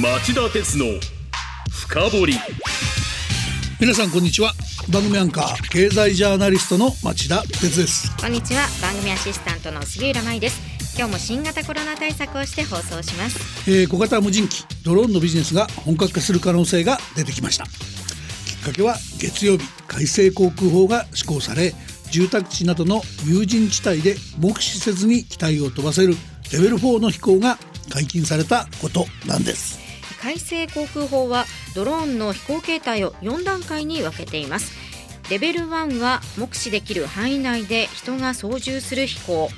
町田鉄の深掘り。皆さんこんにちは。番組アンカー経済ジャーナリストの町田哲です。こんにちは。番組アシスタントの杉浦舞です。今日も新型コロナ対策をして放送します、えー小型無人機ドローンのビジネスが本格化する可能性が出てきました。きっかけは月曜日改正航空法が施行され住宅地などの有人地帯で目視せずに機体を飛ばせるレベル4の飛行が解禁されたことなんです改正航空法はドローンの飛行形態を4段階に分けています。レベル1は目視できる範囲内で人が操縦する飛行。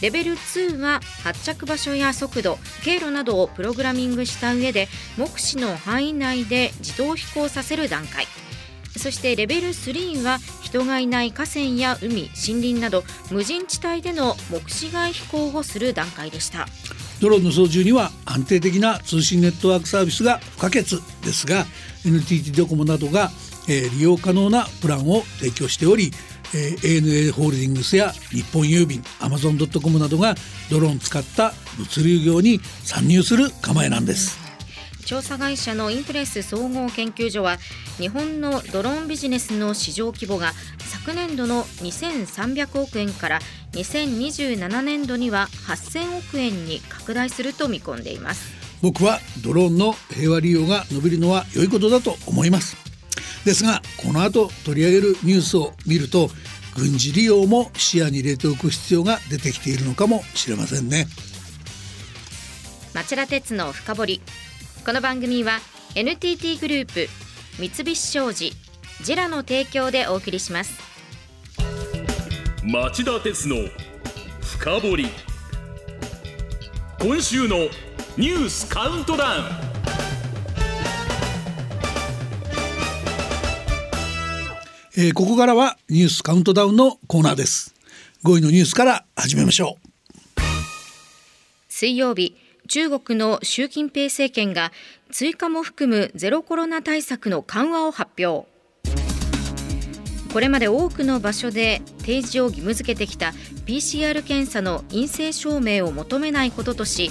レベル2は発着場所や速度経路などをプログラミングした上で目視の範囲内で自動飛行させる段階。そしてレベル3は人がいない河川や海森林など無人地帯での目視外飛行をする段階でした。ドローンの操縦には安定的な通信ネットワークサービスが不可欠ですが NTT ドコモなどが、えー利用可能なプランを提供しており、えー ANA ホールディングスや日本郵便アマゾン・ドット・コムなどがドローンを使った物流業に参入する構えなんです。調査会社のインプレス総合研究所は日本のドローンビジネスの市場規模が昨年度の2300億円から2027年度には8000億円に拡大すると見込んでいます。僕はドローンの平和利用が伸びるのは良いことだと思います。ですがこの後取り上げるニュースを見ると軍事利用も視野に入れておく必要が出てきているのかもしれませんね。町田鉄の深掘りこの番組は NTT グループ三菱商事ジェラの提供でお送りします。町田鉄の深掘り。今週のニュースカウントダウン。えーここからはニュースカウントダウンのコーナーです。5位のニュースから始めましょう。水曜日中国の習近平政権が追加も含むゼロコロナ対策の緩和を発表。これまで多くの場所で提示を義務付けてきた PCR 検査の陰性証明を求めないこととし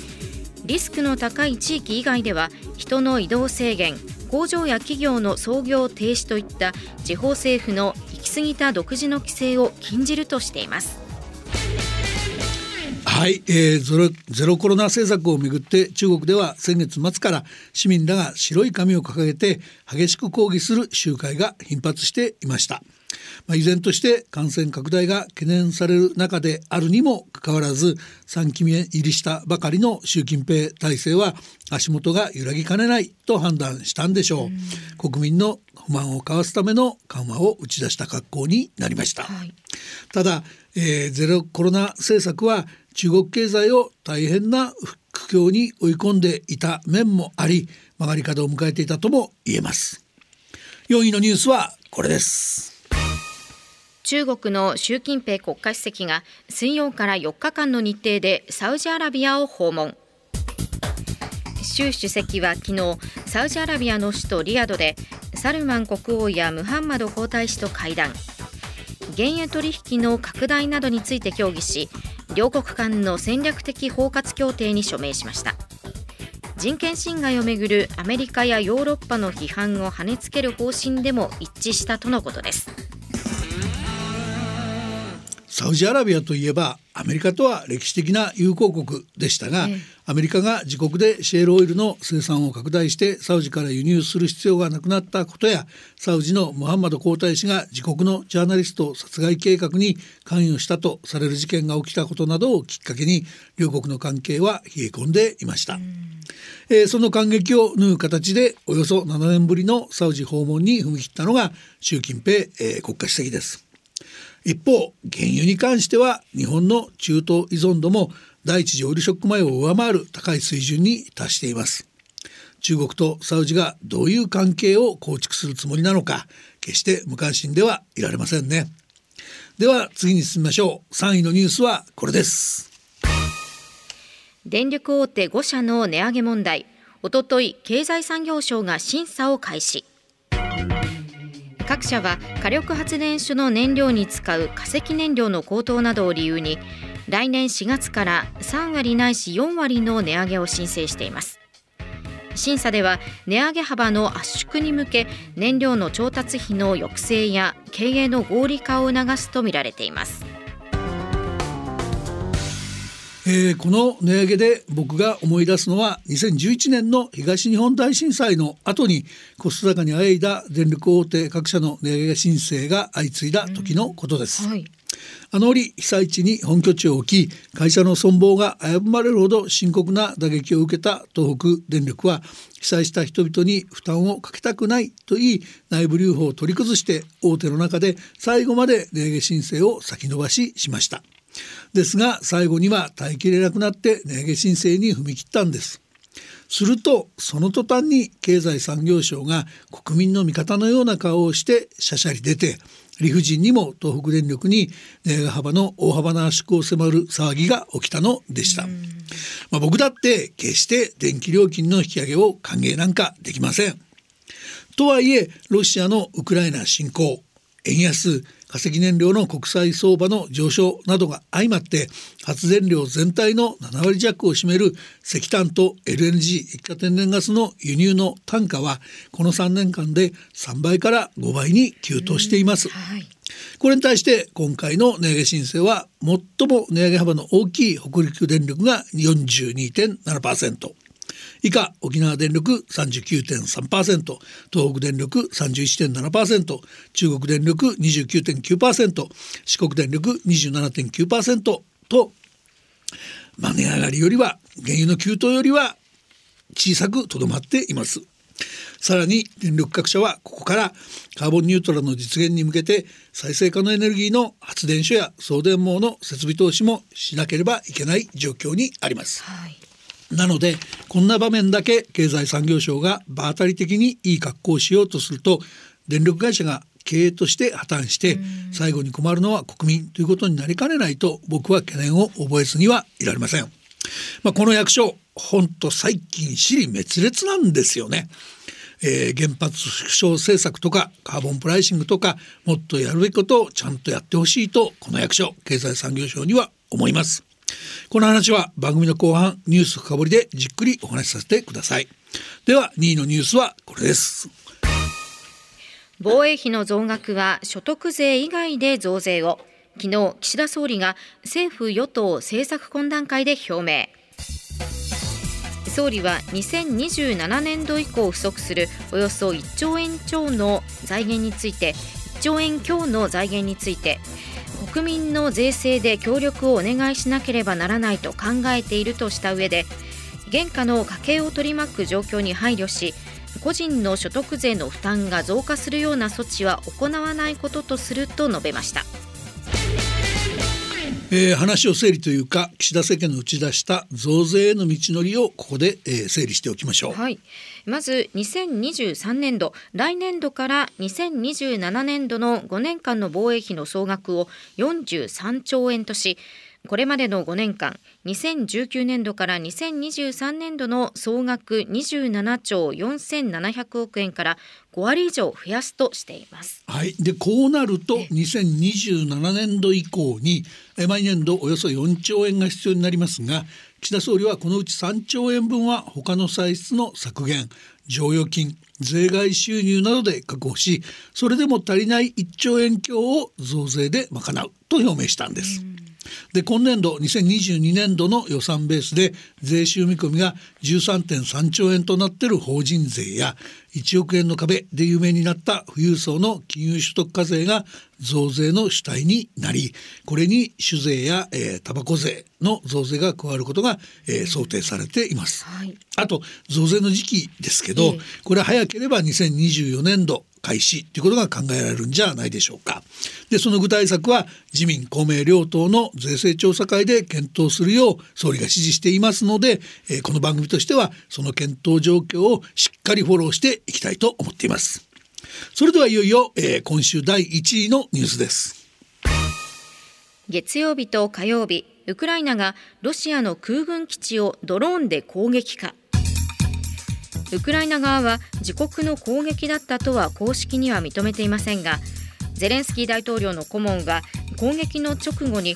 リスクの高い地域以外では人の移動制限工場や企業の操業停止といった地方政府の行き過ぎた独自の規制を禁じるとしています。はい、えー、ゼロゼロコロナ政策をめぐって中国では先月末から市民らが白い紙を掲げて激しく抗議する集会が頻発していました。まあ、依然として感染拡大が懸念される中であるにもかかわらず3期目入りしたばかりの習近平体制は足元が揺らぎかねないと判断したんでしょう。国民の不満をかわすための緩和を打ち出した格好になりました。はいただ、えーゼロコロナ政策は中国経済を大変な苦境に追い込んでいた面もあり曲がり角を迎えていたとも言えます。4位のニュースはこれです。中国の習近平国家主席が水曜から4日間の日程でサウジアラビアを訪問。習主席は昨日サウジアラビアの首都リヤドでサルマン国王やムハンマド皇太子と会談。原油取引の拡大などについて協議し両国間の戦略的包括協定に署名しました。人権侵害をめぐるアメリカやヨーロッパの批判を跳ねつける方針でも一致したとのことです。サウジアラビアといえばアメリカとは歴史的な友好国でしたが、ええアメリカが自国でシェールオイルの生産を拡大してサウジから輸入する必要がなくなったことやサウジのムハンマド皇太子が自国のジャーナリスト殺害計画に関与したとされる事件が起きたことなどをきっかけに両国の関係は冷え込んでいました。えーその感激を縫う形でおよそ7年ぶりのサウジ訪問に踏み切ったのが習近平、えー国家主席です。一方原油に関しては日本の中東依存度も第一次オイルショック前を上回る高い水準に達しています。中国とサウジがどういう関係を構築するつもりなのか決して無関心ではいられませんね。では次に進みましょう。3位のニュースはこれです。電力大手5社の値上げ問題。おととい経済産業省が審査を開始。各社は火力発電所の燃料に使う化石燃料の高騰などを理由に来年4月から3割ないし4割の値上げを申請しています。審査では値上げ幅の圧縮に向け燃料の調達費の抑制や経営の合理化を促すとみられています。えー、この値上げで僕が思い出すのは2011年の東日本大震災の後にコスト高にあえいだ電力大手各社の値上げ申請が相次いだ時のことです。うんはいあの折被災地に本拠地を置き会社の存亡が危ぶまれるほど深刻な打撃を受けた東北電力は被災した人々に負担をかけたくないと言い内部留保を取り崩して大手の中で最後まで値上げ申請を先延ばししました。ですが最後には耐えきれなくなって値上げ申請に踏み切ったんです。するとその途端に経済産業省が国民の味方のような顔をしてしゃしゃり出て理不尽にも東北電力に値上げ幅の大幅な圧縮を迫る騒ぎが起きたのでした、まあ、僕だって決して電気料金の引き上げを歓迎なんかできません。とはいえロシアのウクライナ侵攻。円安化石燃料の国際相場の上昇などが相まって発電量全体の7割弱を占める石炭と LNG 液化天然ガスの輸入の単価はこの3年間で3倍から5倍に急騰しています。はいこれに対して今回の値上げ申請は最も値上げ幅の大きい北陸電力が42.7%以下沖縄電力39.3%東北電力31.7%中国電力29.9%四国電力27.9%と、まあ、値上がりよりは原油の急騰よりは小さくとどまっています。さらに電力各社はここからカーボンニュートラルの実現に向けて再生可能エネルギーの発電所や送電網の設備投資もしなければいけない状況にあります。はいなのでこんな場面だけ経済産業省が場当たり的にいい格好をしようとすると電力会社が経営として破綻して最後に困るのは国民ということになりかねないと僕は懸念を覚えずにはいられません。まあ、この役所本当最近尻滅裂なんですよね。えー、原発縮小政策とかカーボンプライシングとかもっとやるべきことをちゃんとやってほしいとこの役所経済産業省には思います。この話は番組の後半ニュース深掘りでじっくりお話しさせてください。では2位のニュースはこれです。防衛費の増額は所得税以外で増税を。昨日岸田総理が政府与党政策懇談会で表明。総理は2027年度以降不足するおよそ1兆円超の財源について1兆円強の財源について国民の税制で協力をお願いしなければならないと考えているとした上で現下の家計を取り巻く状況に配慮し個人の所得税の負担が増加するような措置は行わないこととすると述べました。えー、話を整理というか岸田政権の打ち出した増税への道のりをここで、えー、整理しておきましょう、はい、まず2023年度来年度から2027年度の5年間の防衛費の総額を43兆円としこれまでの5年間2019年度から2023年度の総額27兆4700億円から5割以上増やすとしています。はい、でこうなると2027年度以降に毎年度およそ4兆円が必要になりますが岸田総理はこのうち3兆円分は他の歳出の削減剰余金税外収入などで確保しそれでも足りない1兆円強を増税で賄うと表明したんです。で今年度2022年度の予算ベースで税収見込みが13.3兆円となっている法人税や1億円の壁で有名になった富裕層の金融所得課税が増税の主体になりこれに酒税や、えー、タバコ税の増税が加わることが、えー、想定されています、はい、あと増税の時期ですけど、えー、これは早ければ2024年度開始ということが考えられるんじゃないでしょうか。でその具体策は自民公明両党の税制調査会で検討するよう総理が指示していますので、えー、この番組としてはその検討状況をしっかりフォローしていきたいと思っています。それではいよいよ、えー、今週第1位のニュースです。月曜日と火曜日ウクライナがロシアの空軍基地をドローンで攻撃かウクライナ側は自国の攻撃だったとは公式には認めていませんがゼレンスキー大統領の顧問は攻撃の直後に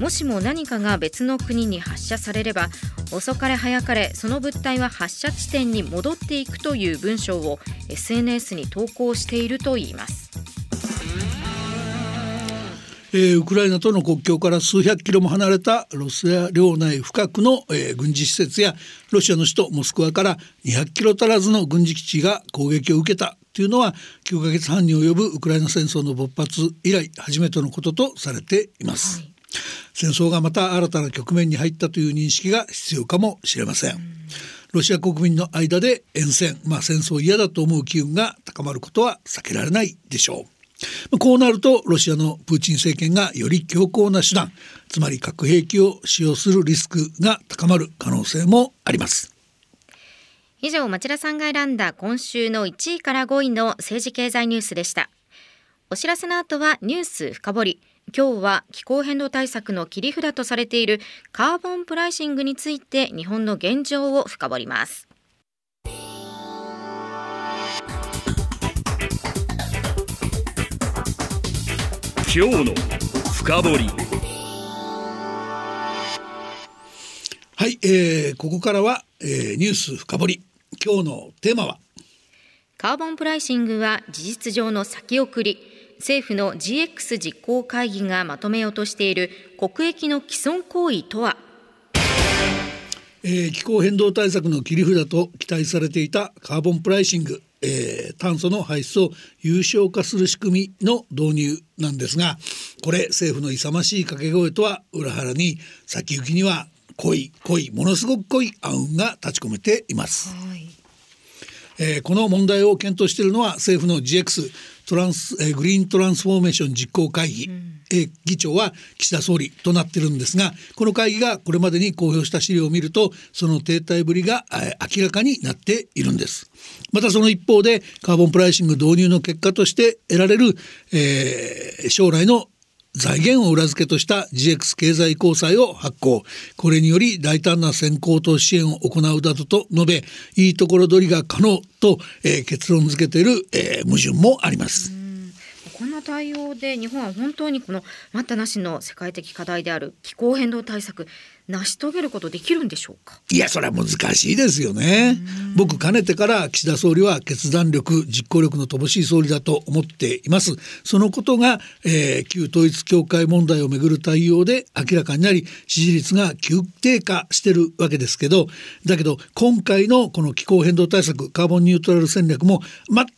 もしも何かが別の国に発射されれば遅かれ早かれその物体は発射地点に戻っていくという文章を SNS に投稿しているといいます。えー、ウクライナとの国境から数百キロも離れたロシア領内深くの、えー、軍事施設やロシアの首都モスクワから200キロ足らずの軍事基地が攻撃を受けたというのは9ヶ月半に及ぶウクライナ戦争の勃発以来初めてのこととされています、はい、戦争がまた新たな局面に入ったという認識が必要かもしれません、ん、ロシア国民の間で沿線、まあ、戦争嫌だと思う機運が高まることは避けられないでしょう。こうなるとロシアのプーチン政権がより強硬な手段つまり核兵器を使用するリスクが高まる可能性もあります。以上町田さんが選んだ今週の1位から5位の政治経済ニュースでした。お知らせの後はニュース深掘り。今日は気候変動対策の切り札とされているカーボンプライシングについて日本の現状を深掘ります。今日の深掘り。はい、えー、ここからは、えー、ニュース深掘り。今日のテーマは？カーボンプライシングは事実上の先送り。政府の GX 実行会議がまとめようとしている国益の既存行為とは？えー、気候変動対策の切り札と期待されていたカーボンプライシングえー、炭素の排出を有償化する仕組みの導入なんですがこれ政府の勇ましい掛け声とは裏腹に先行きには濃い濃いものすごく濃い暗雲が立ち込めています。はいえー、この問題を検討しているのは政府の GX トランス、えー、グリーントランスフォーメーション実行会議、うん、えー、議長は岸田総理となってるんですがこの会議がこれまでに公表した資料を見るとその停滞ぶりが、えー、明らかになっているんです。またその一方でカーボンプライシング導入の結果として得られる、えー、将来の財源を裏付けとした GX 経済公債を発行これにより大胆な先行投資支援を行うなどと述べいいところ取りが可能と、えー、結論付けている、えー、矛盾もあります。対応で日本は本当にこの待ったなしの世界的課題である気候変動対策成し遂げることできるんでしょうか？いやそれは難しいですよね。僕かねてから岸田総理は決断力実行力の乏しい総理だと思っています。そのことが、えー、旧統一教会問題をめぐる対応で明らかになり支持率が急低下してるわけですけどだけど今回のこの気候変動対策カーボンニュートラル戦略も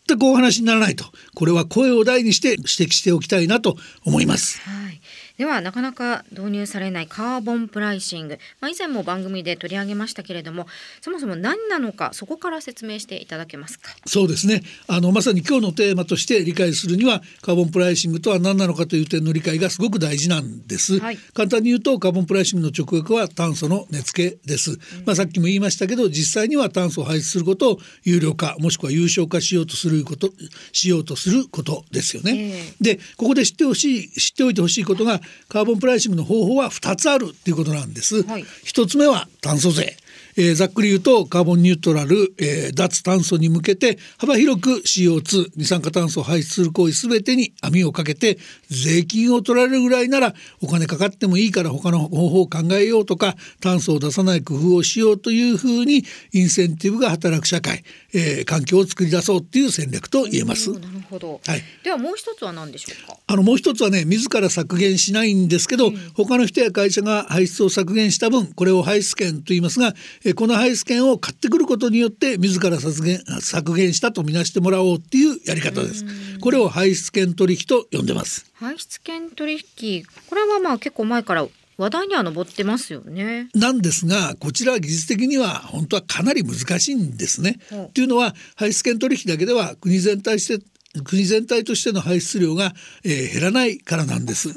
全くお話にならないと。これは声を大にして指摘しておきたいなと思います。はいではなかなか導入されないカーボンプライシング、まあ、以前も番組で取り上げましたけれどもそもそも何なのかそこから説明していただけますか？そうですね。あのまさに今日のテーマとして理解するにはカーボンプライシングとは何なのかという点の理解がすごく大事なんです、はい、簡単に言うとカーボンプライシングの直訳は炭素の値付けです、うん、まあ、さっきも言いましたけど実際には炭素を排出することを有料化もしくは有償化しようとすることしようとすることですよね、えー、でここで知ってほしい知っておいてほしいことがカーボンプライシングの方法は2つあるっていうことなんです。はい、1つ目は炭素税えー、ざっくり言うとカーボンニュートラル、えー、脱炭素に向けて幅広く CO2 二酸化炭素を排出する行為全てに網をかけて税金を取られるぐらいならお金かかってもいいから他の方法を考えようとか炭素を出さない工夫をしようというふうにインセンティブが働く社会、えー、環境を作り出そうっていう戦略と言えます。なるほど、はい、ではもう一つは何でしょうか？あのもう一つはね自ら削減しないんですけど、うん、他の人や会社が排出を削減した分これを排出権と言いますが、えー、この排出権を買ってくることによって自ら削減削減したとみなしてもらおうっていうやり方です。これを排出権取引と呼んでます。排出権取引これはまあ結構前から話題には上ってますよね。なんですがこちらは技術的には本当はかなり難しいんですね。というのは排出権取引だけでは国全体して国全体としての排出量が、えー、減らないからなんです。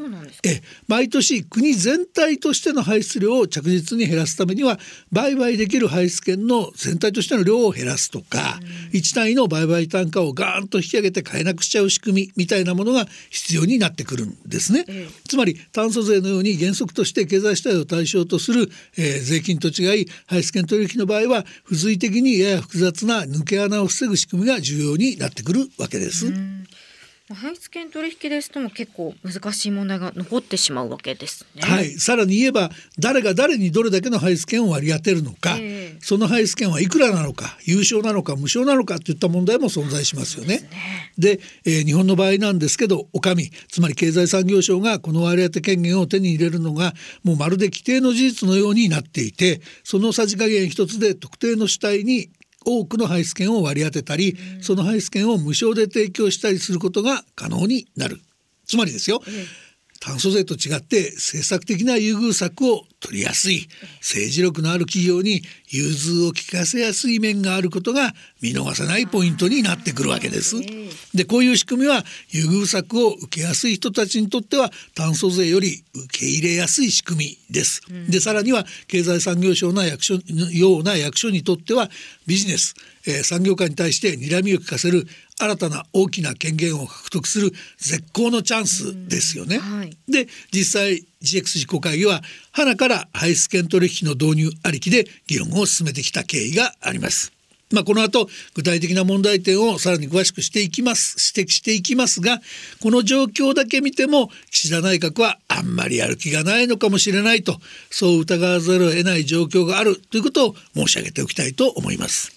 え毎年国全体としての排出量を着実に減らすためには売買できる排出権の全体としての量を減らすとか、うん、1単位の売買単価をガーンと引き上げて買えなくしちゃう仕組みみたいなものが必要になってくるんですね。つまり炭素税のように原則として経済主体を対象とする、えー、税金と違い排出権取引の場合は付随的にやや複雑な抜け穴を防ぐ仕組みが重要になってくるわけです。排出権取引ですとも結構難しい問題が残ってしまうわけですね。はい、さらに言えば誰が誰にどれだけの排出権を割り当てるのか、ええ。その排出権はいくらなのか有償なのか無償なのかといった問題も存在しますよね。でえー日本の場合なんですけどお上つまり経済産業省がこの割り当て権限を手に入れるのがもうまるで規定の事実のようになっていてそのさじ加減一つで特定の主体に多くの排出権を割り当てたり、その排出権を無償で提供したりすることが可能になる。つまりですよ、炭素税と違って政策的な優遇策を取りやすい政治力のある企業に融通を利かせやすい面があることが見逃せないポイントになってくるわけです。でこういう仕組みは優遇策を受けやすい人たちにとっては炭素税より受け入れやすい仕組みです。でさらには経済産業省の役所のような役所にとってはビジネス、えー産業界に対して睨みを利かせる新たな大きな権限を獲得する絶好のチャンスですよね。はいで実際 GX 実行会議は花から排出権取引の導入ありきで議論を進めてきた経緯があります。まあ、この後具体的な問題点をさらに詳しくしていきます指摘していきますがこの状況だけ見ても岸田内閣はあんまりやる気がないのかもしれないとそう疑わざるを得ない状況があるということを申し上げておきたいと思います。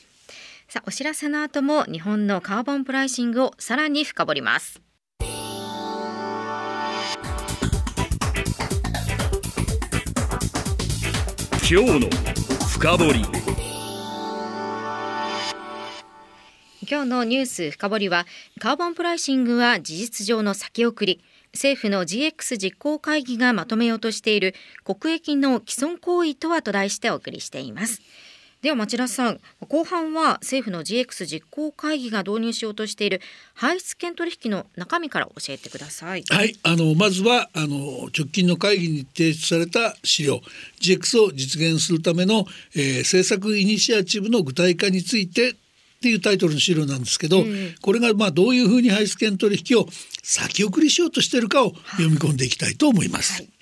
さあお知らせの後も日本のカーボンプライシングをさらに深掘ります。今日の深掘り。今日のニュース深掘りはカーボンプライシングは事実上の先送り。政府の GX 実行会議がまとめようとしている国益の既存行為とはと題してお送りしていますでは町田さん後半は政府の GX 実行会議が導入しようとしている排出権取引の中身から教えてください。はい、あのまずはあの直近の会議に提出された資料 GX を実現するための、えー政策イニシアチブの具体化についてっていうタイトルの資料なんですけど、これがまあどういうふうに排出権取引を先送りしようとしているかを読み込んでいきたいと思います。えー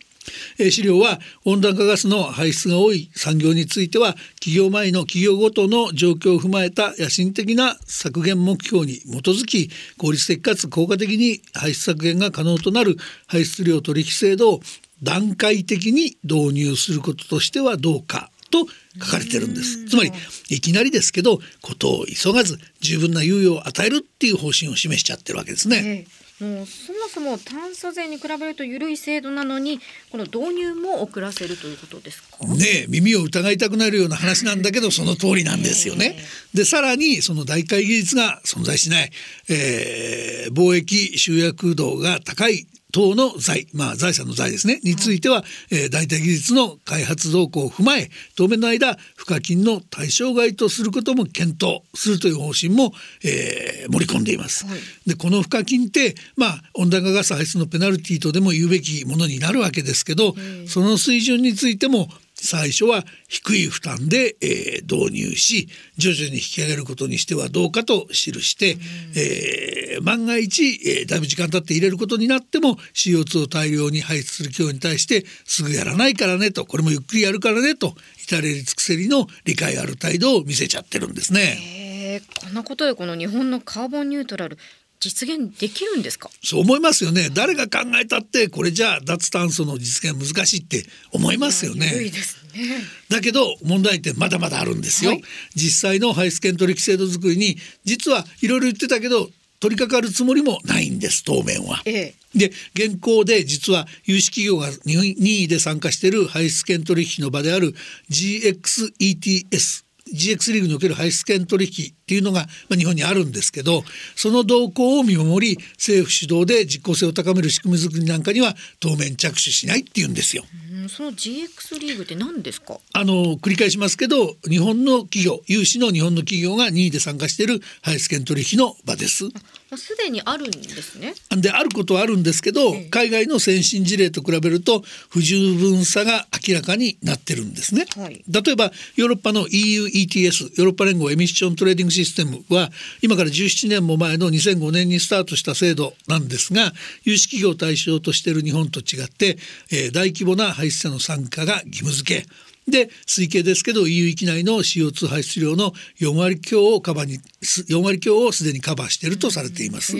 資料は温暖化ガスの排出が多い産業については企業前の企業ごとの状況を踏まえた野心的な削減目標に基づき効率的かつ効果的に排出削減が可能となる排出量取引制度を段階的に導入することとしてはどうかと書かれてるんです。つまりいきなりですけどことを急がず十分な猶予を与えるっていう方針を示しちゃってるわけですね。ええもうそもそも炭素税に比べると緩い制度なのにこの導入も遅らせるということですか？ねえ耳を疑いたくなるような話なんだけどその通りなんですよね。でさらにその代替技術が存在しない、えー貿易集約度が高い等の財、まあ、財産の財ですね。については、えー代替技術の開発動向を踏まえ当面の間賦課金の対象外とすることも検討するという方針も、えー盛り込んでいます。はい。でこの賦課金って、まあ、温暖化ガス排出のペナルティとでも言うべきものになるわけですけど、その水準についても最初は低い負担で、えー導入し徐々に引き上げることにしてはどうかと記して、えー万が一、えーだいぶ時間経って入れることになっても CO2 を大量に排出する企業に対してすぐやらないからねとこれもゆっくりやるからねと至れり尽くせりの理解ある態度を見せちゃってるんですね。ええこんなことでこの日本のカーボンニュートラル実現できるんですか？そう思いますよね。誰が考えたってこれじゃあ脱炭素の実現難しいって思いますよね。緩いですねだけど問題点まだまだあるんですよ。はい実際の排出権取引制度作りに実はいろいろ言ってたけど取り掛かるつもりもないんです当面は。ええで現行で実は有識企業が任任意で参加している排出権取引の場である GXETS GX リーグにおける排出権取引っていうのが、まあ、日本にあるんですけどその動向を見守り政府主導で実効性を高める仕組み作りなんかには当面着手しないっていうんですよ。うんその GX リーグって何ですか？あの繰り返しますけど日本の企業有志の日本の企業が任意で参加している排出権取引の場です。もうすでにあるんですねであることはあるんですけどええ海外の先進事例と比べると不十分さが明らかになってるんですね。はい例えばヨーロッパの EUETS ヨーロッパ連合エミッショントレーディングシステムは今から17年も前の2005年にスタートした制度なんですが有識企業を対象としている日本と違って、えー大規模な排出者の参加が義務付けで推計ですけど EU 域内の CO2 排出量の4割強をカバーに4割強をすでにカバーしているとされています。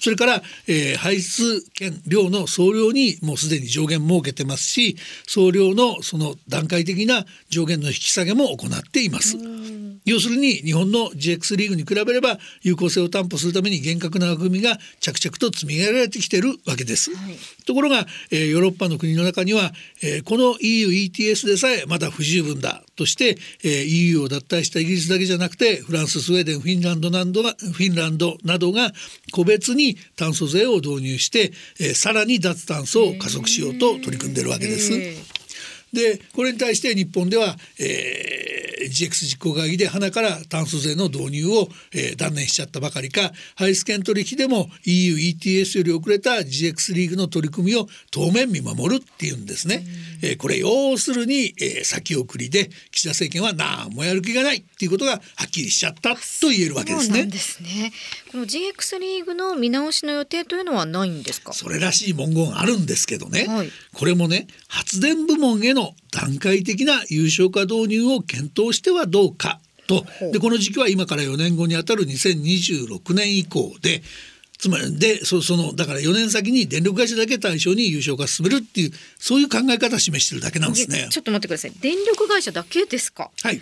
それから、えー、排出権量の総量にもうすでに上限設けてますし総量のその段階的な上限の引き下げも行っています。要するに日本の GX リーグに比べれば有効性を担保するために厳格な枠組みが着々と積み上げられてきているわけです。はい、ところが、えー、ヨーロッパの国の中には、えー、この EU ETS でさえまだ不十分だとして、えー、EU を脱退したイギリスだけじゃなくてフランススウェーデンフィンランドなどがフィンランドなどが個別に炭素税を導入して、えー、さらに脱炭素を加速しようと取り組んでいるわけです。でこれに対して日本では、えー GX 実行会議で花から炭素税の導入を、えー、断念しちゃったばかりか排出権取引でも EU ETS より遅れた GX リーグの取り組みを当面見守るっていうんですね。えー、これ要するに、えー、先送りで岸田政権は何もやる気がないっていうことがはっきりしちゃったと言えるわけですね。ですね。この GX リーグの見直しの予定というのはないんですか？それらしい文言あるんですけどね。はい、これもね発電部門への段階的な有償化導入を検討してはどうかと。でこの時期は今から4年後にあたる2026年以降でつまりでそそのだから4年先に電力会社だけ対象に有償化進めるっていうそういう考え方を示してるだけなんですね。ちょっと待ってください。電力会社だけですか？はい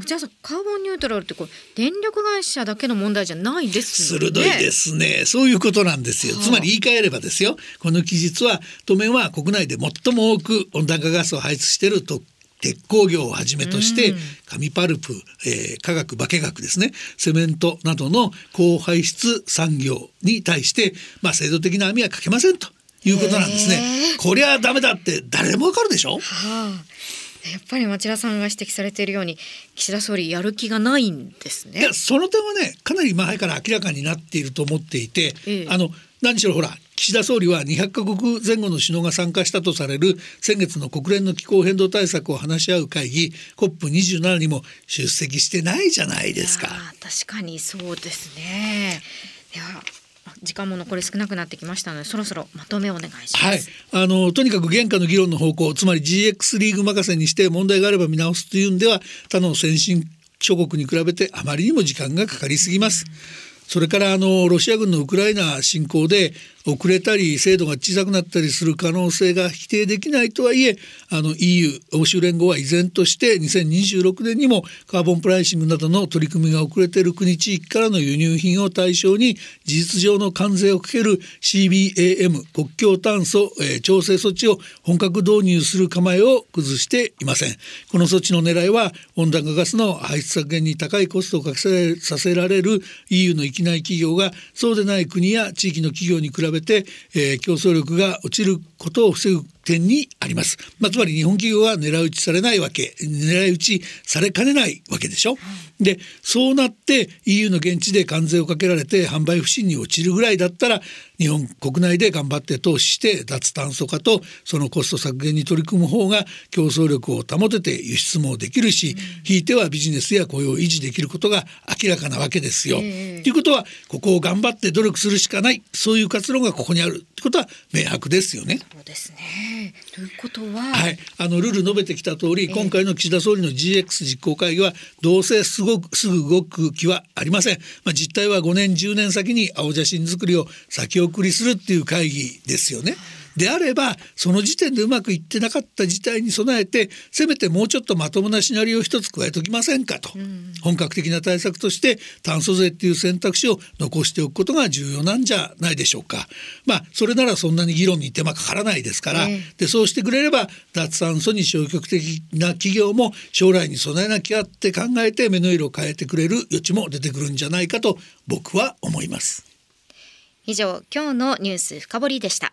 じゃあカーボンニュートラルってこう電力会社だけの問題じゃないですね。鋭いですね。そういうことなんですよ。つまり言い換えればですよ。この記述は当面は国内で最も多く温暖化ガスを排出していると鉄鋼業をはじめとして、紙パルプ、えー、化学化学ですねセメントなどの高排出産業に対して、まあ、制度的な網はかけませんということなんですね。こりゃダメだって誰でもわかるでしょ、はあやっぱり町田さんが指摘されているように岸田総理やる気がないんですね。いやその点はねかなり前から明らかになっていると思っていて、ええ、あの何しろほら岸田総理は200カ国前後の首脳が参加したとされる先月の国連の気候変動対策を話し合う会議 COP27 にも出席してないじゃないですか。確かにそうですね。では時間も残り少なくなってきましたのでそろそろまとめお願いします。はい、あのとにかく現下の議論の方向つまり GX リーグ任せにして問題があれば見直すというんでは他の先進諸国に比べてあまりにも時間がかかりすぎます。それからあのロシア軍のウクライナ侵攻で遅れたり精度が小さくなったりする可能性が否定できないとはいえあの EU 欧州連合は依然として2026年にもカーボンプライシングなどの取り組みが遅れている国地域からの輸入品を対象に事実上の関税をかける CBAM 国境炭素、えー、調整措置を本格導入する構えを崩していません。この措置の狙いは温暖化ガスの排出削減に高いコストをかけさせられる EU の域内企業がそうでない国や地域の企業に比べべて、えー、競争力が落ちることを防ぐ点にあります、まあ、つまり日本企業は狙い撃ちされないわけ狙い撃ちされかねないわけでしょ、でそうなって EU の現地で関税をかけられて販売不振に陥るぐらいだったら日本国内で頑張って投資して脱炭素化とそのコスト削減に取り組む方が競争力を保てて輸出もできるし、ひいてはビジネスや雇用を維持できることが明らかなわけですよ。と、いうことはここを頑張って努力するしかないそういう活動がここにあるってことは明白ですよね。そうですね。ということは、はい、あのルール述べてきた通り、今回の岸田総理の GX 実行会議はどうせすごくすぐ動く気はありません。まあ、実態は5年10年先に青写真作りを先送りするっていう会議ですよね。であればその時点でうまくいってなかった事態に備えてせめてもうちょっとまともなシナリオを一つ加えときませんかと、うん、本格的な対策として炭素税っていう選択肢を残しておくことが重要なんじゃないでしょうか。まあそれならそんなに議論に手間かからないですから、でそうしてくれれば脱炭素に消極的な企業も将来に備えなきゃって考えて目の色を変えてくれる余地も出てくるんじゃないかと僕は思います。以上今日のニュース深掘りでした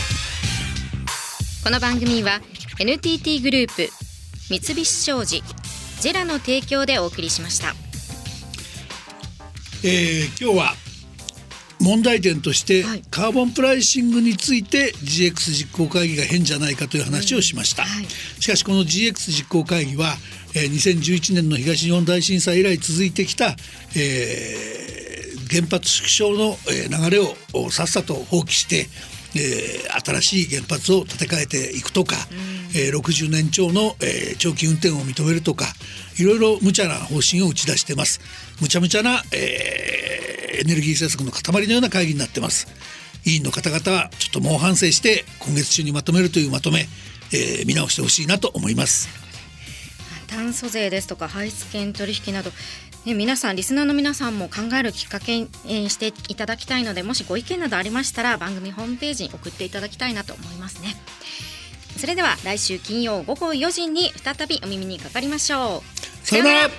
この番組は NTT グループ三菱商事ジェラの提供でお送りしました。えー今日は問題点として、はい。カーボンプライシングについて GX 実行会議が変じゃないかという話をしました、うんはい。しかしこの GX 実行会議は、えー2011年の東日本大震災以来続いてきた、えー原発縮小の、えー流れをおさっさと放棄して、えー新しい原発を建て替えていくとか、えー60年超の、えー長期運転を認めるとかいろいろ無茶な方針を打ち出してます。無茶無茶な、えーエネルギー政策の塊のような会議になってます。委員の方々はちょっと猛反省して今月中にまとめるというまとめ、えー見直してほしいなと思います。炭素税ですとか排出権取引など、ね、皆さんリスナーの皆さんも考えるきっかけにえーしていただきたいのでもしご意見などありましたら番組ホームページに送っていただきたいなと思いますね。それでは来週金曜午後4時に再びお耳にかかりましょう。さよなら